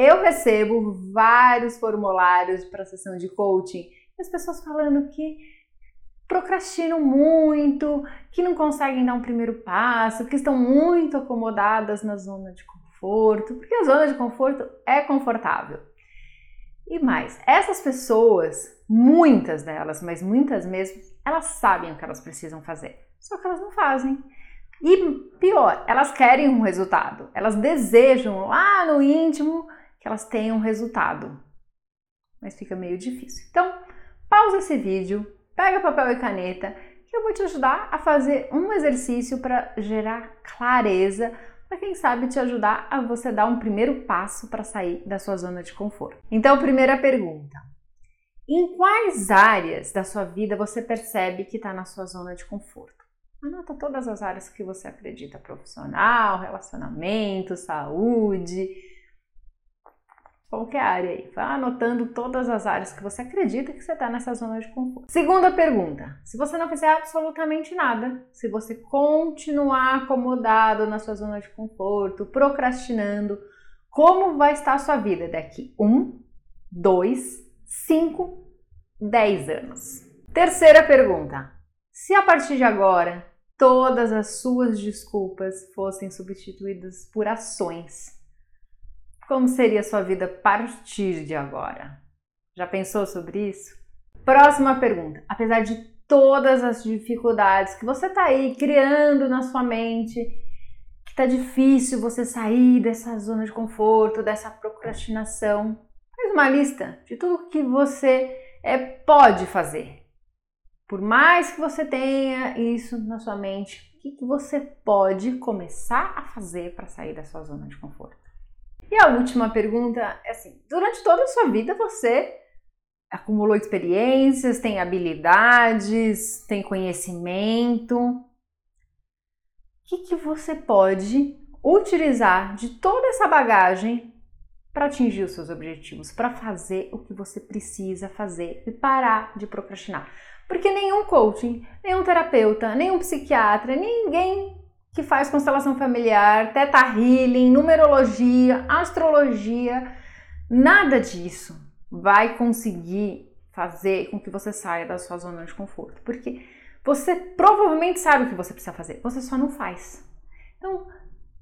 eu recebo vários formulários para sessão de coaching, as pessoas falando que procrastinam muito, que não conseguem dar um primeiro passo, que estão muito acomodadas na zona de conforto, porque a zona de conforto é confortável. E mais, essas pessoas, muitas delas, mas muitas mesmo, elas sabem o que elas precisam fazer, só que elas não fazem. E pior, elas querem um resultado, elas desejam lá no íntimo que elas tenham resultado, mas fica meio difícil. Então, pausa esse vídeo, pega papel e caneta, que eu vou te ajudar a fazer um exercício para gerar clareza, para quem sabe te ajudar a você dar um primeiro passo para sair da sua zona de conforto. Então, primeira pergunta: em quais áreas da sua vida você percebe que está na sua zona de conforto? Anota todas as áreas que você acredita: profissional, relacionamento, saúde, qualquer área aí. Vá anotando todas as áreas que você acredita que você está nessa zona de conforto. Segunda pergunta: se você não fizer absolutamente nada, se você continuar acomodado na sua zona de conforto, procrastinando, como vai estar a sua vida daqui um, dois, cinco, dez anos? Terceira pergunta: se a partir de agora todas as suas desculpas fossem substituídas por ações, como seria sua vida a partir de agora? Já pensou sobre isso? Próxima pergunta. Apesar de todas as dificuldades que você está aí criando na sua mente, que está difícil você sair dessa zona de conforto, dessa procrastinação, faz uma lista de tudo que você é, pode fazer. Por mais que você tenha isso na sua mente, o que, que você pode começar a fazer para sair da sua zona de conforto? E a última pergunta é assim: durante toda a sua vida você acumulou experiências, tem habilidades, tem conhecimento. O que, que você pode utilizar de toda essa bagagem para atingir os seus objetivos, para fazer o que você precisa fazer e parar de procrastinar? Porque nenhum coaching, nenhum terapeuta, nenhum psiquiatra, ninguém que faz constelação familiar, teta healing, numerologia, astrologia, nada disso vai conseguir fazer com que você saia da sua zona de conforto, porque você provavelmente sabe o que você precisa fazer, você só não faz. Então,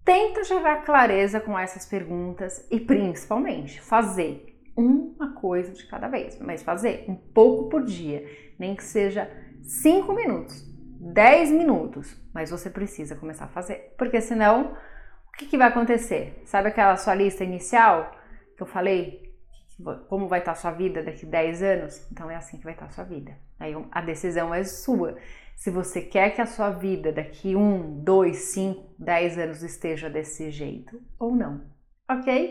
tenta gerar clareza com essas perguntas e principalmente fazer uma coisa de cada vez, mas fazer um pouco por dia, nem que seja cinco minutos 10 minutos, mas você precisa começar a fazer, porque senão o que, que vai acontecer? Sabe aquela sua lista inicial que eu falei? Como vai estar a sua vida daqui 10 anos? Então é assim que vai estar a sua vida. Aí a decisão é sua. Se você quer que a sua vida daqui 1, 2, 5, 10 anos esteja desse jeito ou não. Ok?